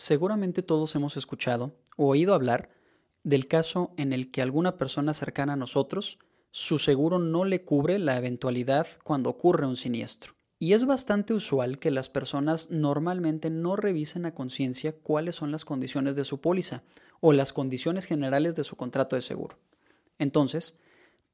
Seguramente todos hemos escuchado o oído hablar del caso en el que alguna persona cercana a nosotros, su seguro no le cubre la eventualidad cuando ocurre un siniestro. Y es bastante usual que las personas normalmente no revisen a conciencia cuáles son las condiciones de su póliza o las condiciones generales de su contrato de seguro. Entonces,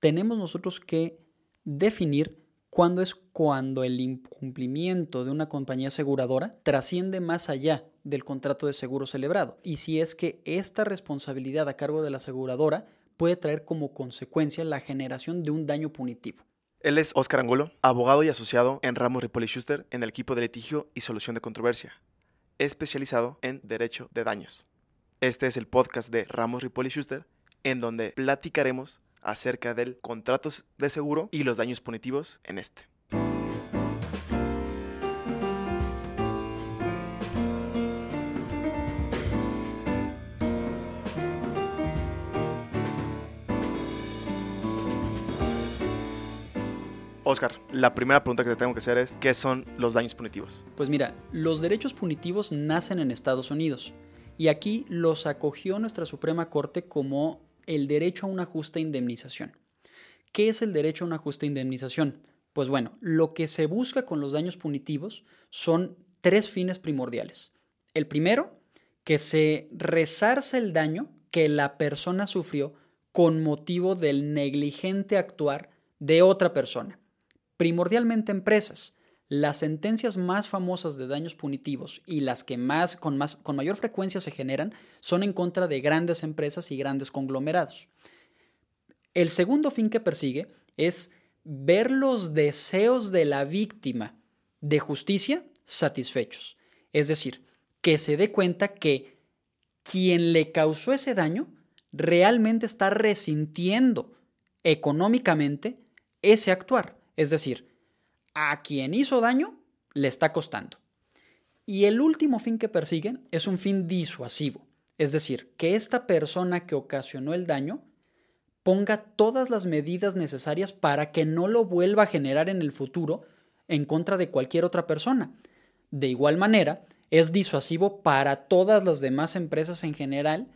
tenemos nosotros que definir cuándo es cuando el incumplimiento de una compañía aseguradora trasciende más allá del contrato de seguro celebrado y si es que esta responsabilidad a cargo de la aseguradora puede traer como consecuencia la generación de un daño punitivo. Él es Oscar Angulo, abogado y asociado en Ramos Ripoli Schuster en el equipo de litigio y solución de controversia, especializado en derecho de daños. Este es el podcast de Ramos Ripoli Schuster en donde platicaremos acerca del contratos de seguro y los daños punitivos en este. Oscar, la primera pregunta que te tengo que hacer es, ¿qué son los daños punitivos? Pues mira, los derechos punitivos nacen en Estados Unidos y aquí los acogió nuestra Suprema Corte como el derecho a una justa indemnización. ¿Qué es el derecho a una justa indemnización? Pues bueno, lo que se busca con los daños punitivos son tres fines primordiales. El primero, que se resarce el daño que la persona sufrió con motivo del negligente actuar de otra persona, primordialmente empresas. Las sentencias más famosas de daños punitivos y las que más con, más, con mayor frecuencia se generan son en contra de grandes empresas y grandes conglomerados. El segundo fin que persigue es ver los deseos de la víctima de justicia satisfechos. Es decir, que se dé cuenta que quien le causó ese daño realmente está resintiendo económicamente ese actuar. Es decir, a quien hizo daño le está costando. Y el último fin que persiguen es un fin disuasivo, es decir, que esta persona que ocasionó el daño ponga todas las medidas necesarias para que no lo vuelva a generar en el futuro en contra de cualquier otra persona. De igual manera, es disuasivo para todas las demás empresas en general,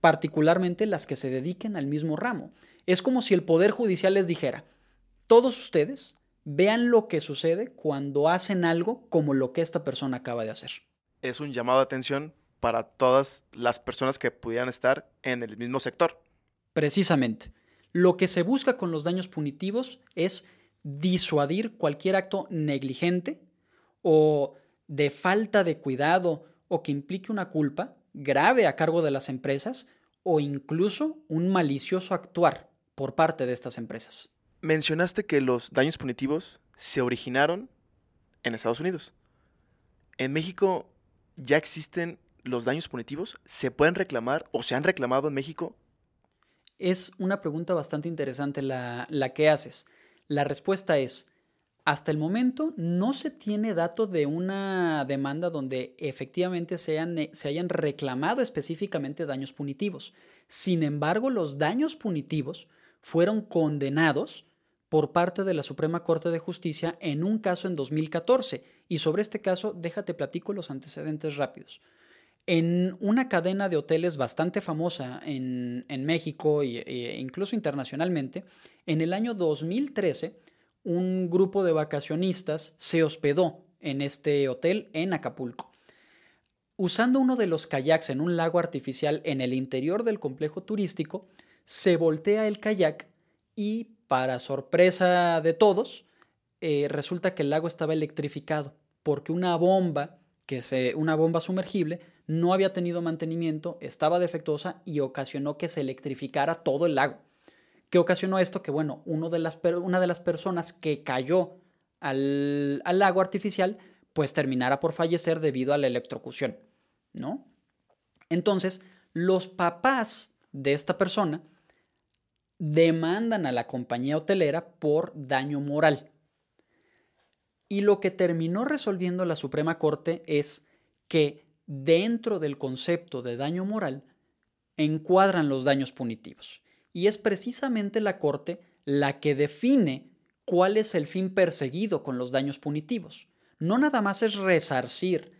particularmente las que se dediquen al mismo ramo. Es como si el Poder Judicial les dijera, todos ustedes Vean lo que sucede cuando hacen algo como lo que esta persona acaba de hacer. Es un llamado de atención para todas las personas que pudieran estar en el mismo sector. Precisamente. Lo que se busca con los daños punitivos es disuadir cualquier acto negligente o de falta de cuidado o que implique una culpa grave a cargo de las empresas o incluso un malicioso actuar por parte de estas empresas mencionaste que los daños punitivos se originaron en Estados Unidos. En México ya existen los daños punitivos. ¿Se pueden reclamar o se han reclamado en México? Es una pregunta bastante interesante la, que haces. La respuesta es, hasta el momento no se tiene dato de una demanda donde efectivamente se hayan reclamado específicamente daños punitivos. Sin embargo, los daños punitivos fueron condenados por parte de la Suprema Corte de Justicia en un caso en 2014. Y sobre este caso, déjate platico los antecedentes rápidos. En una cadena de hoteles bastante famosa en, México e incluso internacionalmente, en el año 2013, un grupo de vacacionistas se hospedó en este hotel en Acapulco. Usando uno de los kayaks en un lago artificial en el interior del complejo turístico, se voltea el kayak y para sorpresa de todos, eh, resulta que el lago estaba electrificado porque una bomba, que se, una bomba sumergible, no había tenido mantenimiento, estaba defectuosa y ocasionó que se electrificara todo el lago. ¿Qué ocasionó esto? Que bueno, una de las personas que cayó al, al lago artificial, pues terminara por fallecer debido a la electrocución, ¿no? Entonces, los papás de esta persona demandan a la compañía hotelera por daño moral. Y lo que terminó resolviendo la Suprema Corte es que dentro del concepto de daño moral encuadran los daños punitivos. Y es precisamente la Corte la que define cuál es el fin perseguido con los daños punitivos. No nada más es resarcir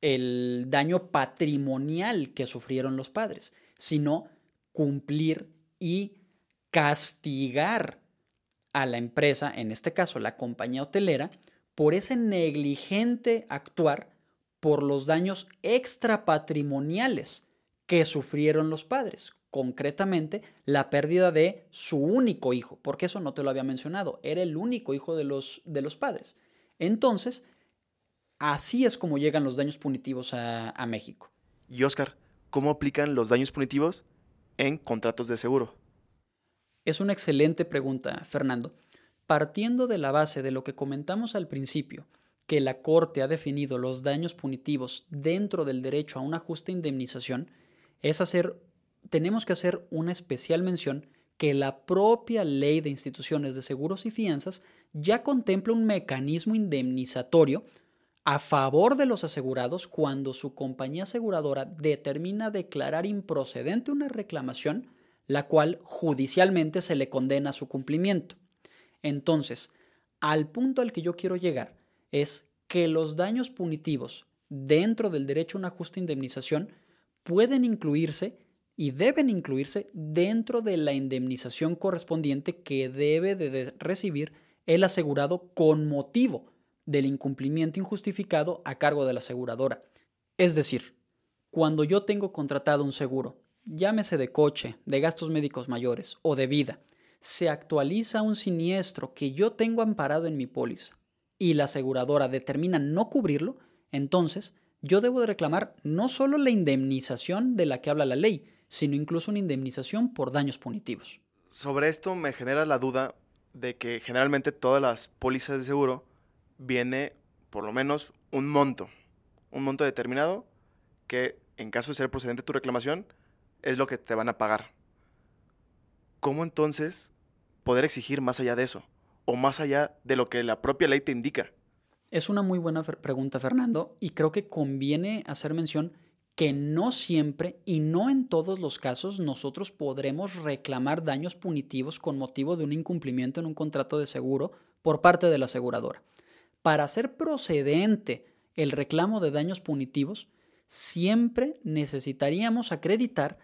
el daño patrimonial que sufrieron los padres, sino cumplir y castigar a la empresa, en este caso la compañía hotelera, por ese negligente actuar por los daños extrapatrimoniales que sufrieron los padres, concretamente la pérdida de su único hijo, porque eso no te lo había mencionado, era el único hijo de los, de los padres. Entonces, así es como llegan los daños punitivos a, a México. Y Oscar, ¿cómo aplican los daños punitivos en contratos de seguro? Es una excelente pregunta, Fernando. Partiendo de la base de lo que comentamos al principio, que la Corte ha definido los daños punitivos dentro del derecho a una justa indemnización, es hacer, tenemos que hacer una especial mención que la propia ley de instituciones de seguros y fianzas ya contempla un mecanismo indemnizatorio a favor de los asegurados cuando su compañía aseguradora determina declarar improcedente una reclamación, la cual judicialmente se le condena a su cumplimiento. Entonces, al punto al que yo quiero llegar es que los daños punitivos dentro del derecho a una justa indemnización pueden incluirse y deben incluirse dentro de la indemnización correspondiente que debe de recibir el asegurado con motivo del incumplimiento injustificado a cargo de la aseguradora. Es decir, cuando yo tengo contratado un seguro, llámese de coche, de gastos médicos mayores o de vida, se actualiza un siniestro que yo tengo amparado en mi póliza y la aseguradora determina no cubrirlo, entonces yo debo de reclamar no solo la indemnización de la que habla la ley, sino incluso una indemnización por daños punitivos. Sobre esto me genera la duda de que generalmente todas las pólizas de seguro viene por lo menos un monto, un monto determinado que en caso de ser procedente tu reclamación es lo que te van a pagar. ¿Cómo entonces poder exigir más allá de eso o más allá de lo que la propia ley te indica? Es una muy buena pregunta, Fernando, y creo que conviene hacer mención que no siempre y no en todos los casos nosotros podremos reclamar daños punitivos con motivo de un incumplimiento en un contrato de seguro por parte de la aseguradora. Para hacer procedente el reclamo de daños punitivos, siempre necesitaríamos acreditar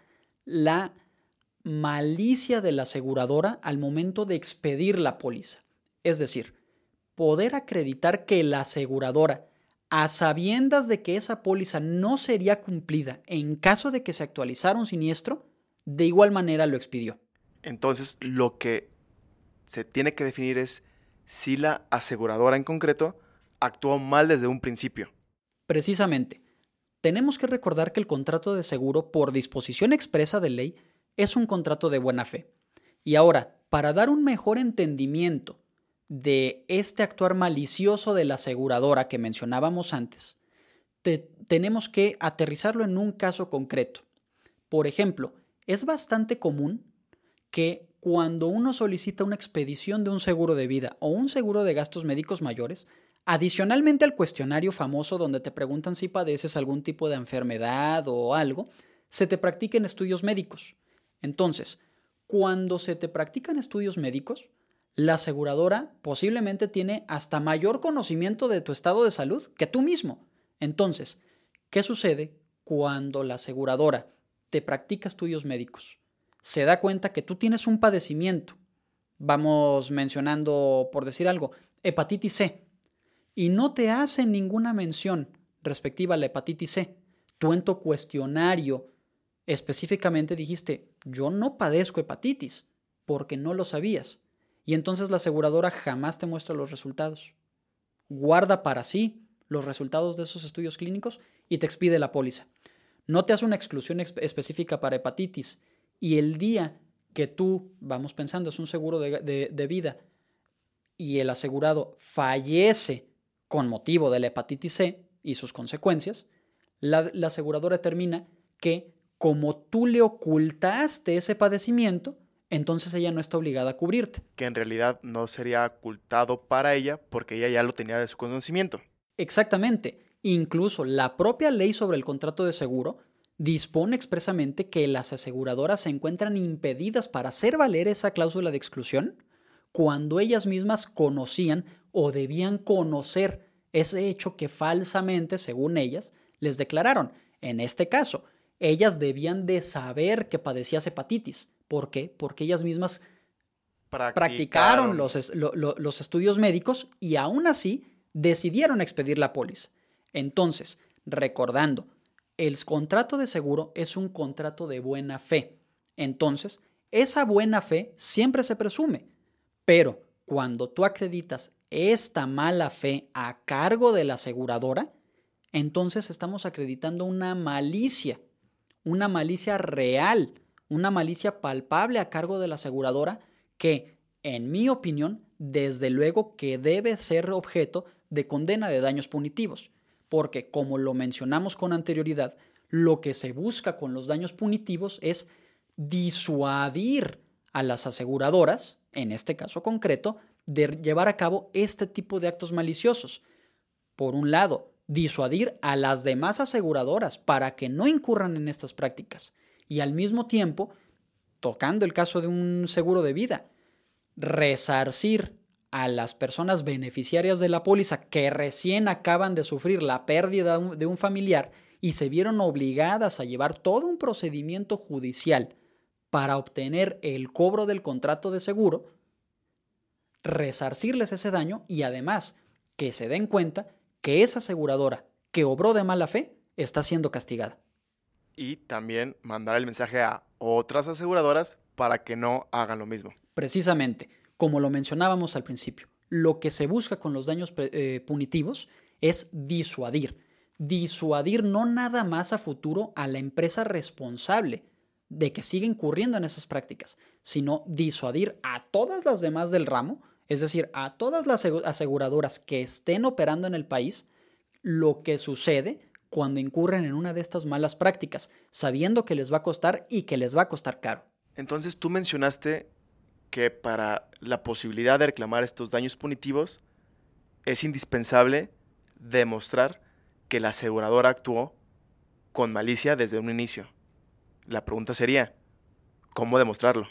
la malicia de la aseguradora al momento de expedir la póliza. Es decir, poder acreditar que la aseguradora, a sabiendas de que esa póliza no sería cumplida en caso de que se actualizara un siniestro, de igual manera lo expidió. Entonces, lo que se tiene que definir es si la aseguradora en concreto actuó mal desde un principio. Precisamente. Tenemos que recordar que el contrato de seguro, por disposición expresa de ley, es un contrato de buena fe. Y ahora, para dar un mejor entendimiento de este actuar malicioso de la aseguradora que mencionábamos antes, tenemos que aterrizarlo en un caso concreto. Por ejemplo, es bastante común que cuando uno solicita una expedición de un seguro de vida o un seguro de gastos médicos mayores, adicionalmente al cuestionario famoso donde te preguntan si padeces algún tipo de enfermedad o algo, se te practiquen estudios médicos. Entonces, cuando se te practican estudios médicos, la aseguradora posiblemente tiene hasta mayor conocimiento de tu estado de salud que tú mismo. Entonces, ¿qué sucede cuando la aseguradora te practica estudios médicos? se da cuenta que tú tienes un padecimiento, vamos mencionando, por decir algo, hepatitis C, y no te hace ninguna mención respectiva a la hepatitis C. Tú en tu cuestionario específicamente dijiste, yo no padezco hepatitis, porque no lo sabías. Y entonces la aseguradora jamás te muestra los resultados. Guarda para sí los resultados de esos estudios clínicos y te expide la póliza. No te hace una exclusión específica para hepatitis y el día que tú, vamos pensando, es un seguro de, vida y el asegurado fallece con motivo de la hepatitis C y sus consecuencias, la, la aseguradora determina que como tú le ocultaste ese padecimiento, entonces ella no está obligada a cubrirte. Que en realidad no sería ocultado para ella porque ella ya lo tenía de su conocimiento. Exactamente. Incluso la propia ley sobre el contrato de seguro dispone expresamente que las aseguradoras se encuentran impedidas para hacer valer esa cláusula de exclusión cuando ellas mismas conocían o debían conocer ese hecho que falsamente, según ellas, les declararon, en este caso, ellas debían de saber que padecías hepatitis. ¿Por qué? Porque ellas mismas practicaron, los, los, estudios médicos y aún así decidieron expedir la póliza. Entonces, recordando, el contrato de seguro es un contrato de buena fe. Entonces, esa buena fe siempre se presume. Pero cuando tú acreditas esta mala fe a cargo de la aseguradora, entonces estamos acreditando una malicia, una malicia real, una malicia palpable a cargo de la aseguradora que, en mi opinión, desde luego que debe ser objeto de condena de daños punitivos, porque, como lo mencionamos con anterioridad, lo que se busca con los daños punitivos es disuadir a las aseguradoras, en este caso concreto, de llevar a cabo este tipo de actos maliciosos. Por un lado, disuadir a las demás aseguradoras para que no incurran en estas prácticas y al mismo tiempo, tocando el caso de un seguro de vida, resarcir a las personas beneficiarias de la póliza que recién acaban de sufrir la pérdida de un familiar y se vieron obligadas a llevar todo un procedimiento judicial para obtener el cobro del contrato de seguro, resarcirles ese daño y además que se den cuenta que esa aseguradora que obró de mala fe está siendo castigada. Y también mandar el mensaje a otras aseguradoras para que no hagan lo mismo. Precisamente, como lo mencionábamos al principio, lo que se busca con los daños eh, punitivos es disuadir. Disuadir no nada más a futuro a la empresa responsable de que siga incurriendo en esas prácticas, sino disuadir a todas las demás del ramo es decir, a todas las aseguradoras que estén operando en el país, lo que sucede cuando incurren en una de estas malas prácticas, sabiendo que les va a costar y que les va a costar caro. Entonces tú mencionaste que para la posibilidad de reclamar estos daños punitivos es indispensable demostrar que la aseguradora actuó con malicia desde un inicio. La pregunta sería, ¿cómo demostrarlo?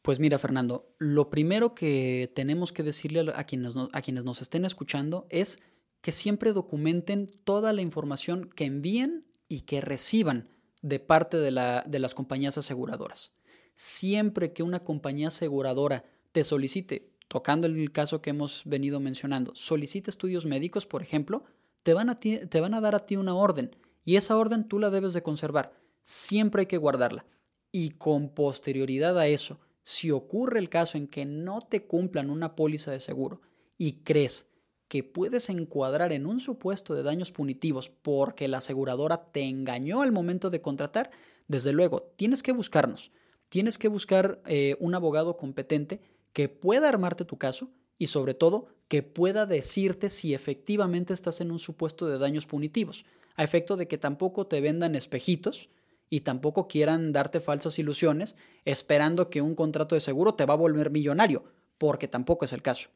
Pues mira, Fernando, lo primero que tenemos que decirle a quienes, a quienes nos estén escuchando es que siempre documenten toda la información que envíen y que reciban de parte de, la, de las compañías aseguradoras. Siempre que una compañía aseguradora te solicite, tocando el caso que hemos venido mencionando, solicite estudios médicos, por ejemplo, te van, a te van a dar a ti una orden y esa orden tú la debes de conservar. Siempre hay que guardarla. Y con posterioridad a eso, si ocurre el caso en que no te cumplan una póliza de seguro y crees que puedes encuadrar en un supuesto de daños punitivos porque la aseguradora te engañó al momento de contratar, desde luego tienes que buscarnos. Tienes que buscar eh, un abogado competente que pueda armarte tu caso y sobre todo que pueda decirte si efectivamente estás en un supuesto de daños punitivos, a efecto de que tampoco te vendan espejitos y tampoco quieran darte falsas ilusiones esperando que un contrato de seguro te va a volver millonario, porque tampoco es el caso.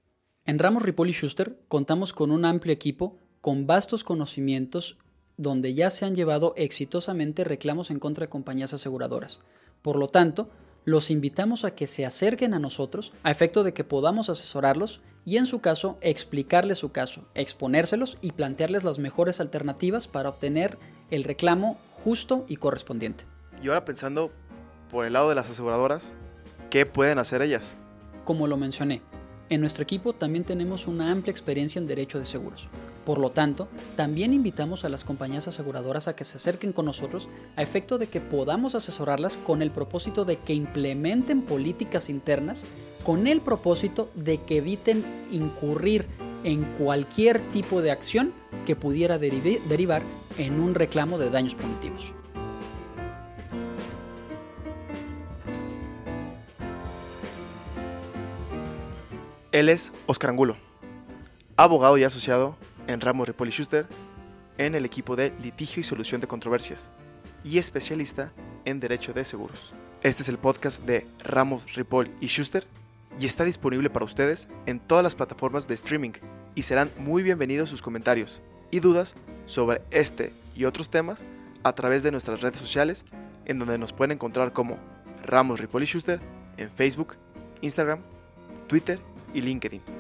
En Ramos Ripoli Schuster contamos con un amplio equipo con vastos conocimientos donde ya se han llevado exitosamente reclamos en contra de compañías aseguradoras. Por lo tanto, los invitamos a que se acerquen a nosotros a efecto de que podamos asesorarlos y en su caso explicarles su caso, exponérselos y plantearles las mejores alternativas para obtener el reclamo justo y correspondiente. Y ahora pensando por el lado de las aseguradoras, ¿qué pueden hacer ellas? Como lo mencioné, en nuestro equipo también tenemos una amplia experiencia en derecho de seguros. Por lo tanto, también invitamos a las compañías aseguradoras a que se acerquen con nosotros a efecto de que podamos asesorarlas con el propósito de que implementen políticas internas, con el propósito de que eviten incurrir en cualquier tipo de acción que pudiera derivar en un reclamo de daños punitivos. Él es Oscar Angulo, abogado y asociado en Ramos Ripoli Schuster en el equipo de litigio y solución de controversias y especialista en derecho de seguros. Este es el podcast de Ramos Ripoll y Schuster y está disponible para ustedes en todas las plataformas de streaming y serán muy bienvenidos sus comentarios y dudas sobre este y otros temas a través de nuestras redes sociales en donde nos pueden encontrar como Ramos Ripoli Schuster en Facebook, Instagram, Twitter y LinkedIn.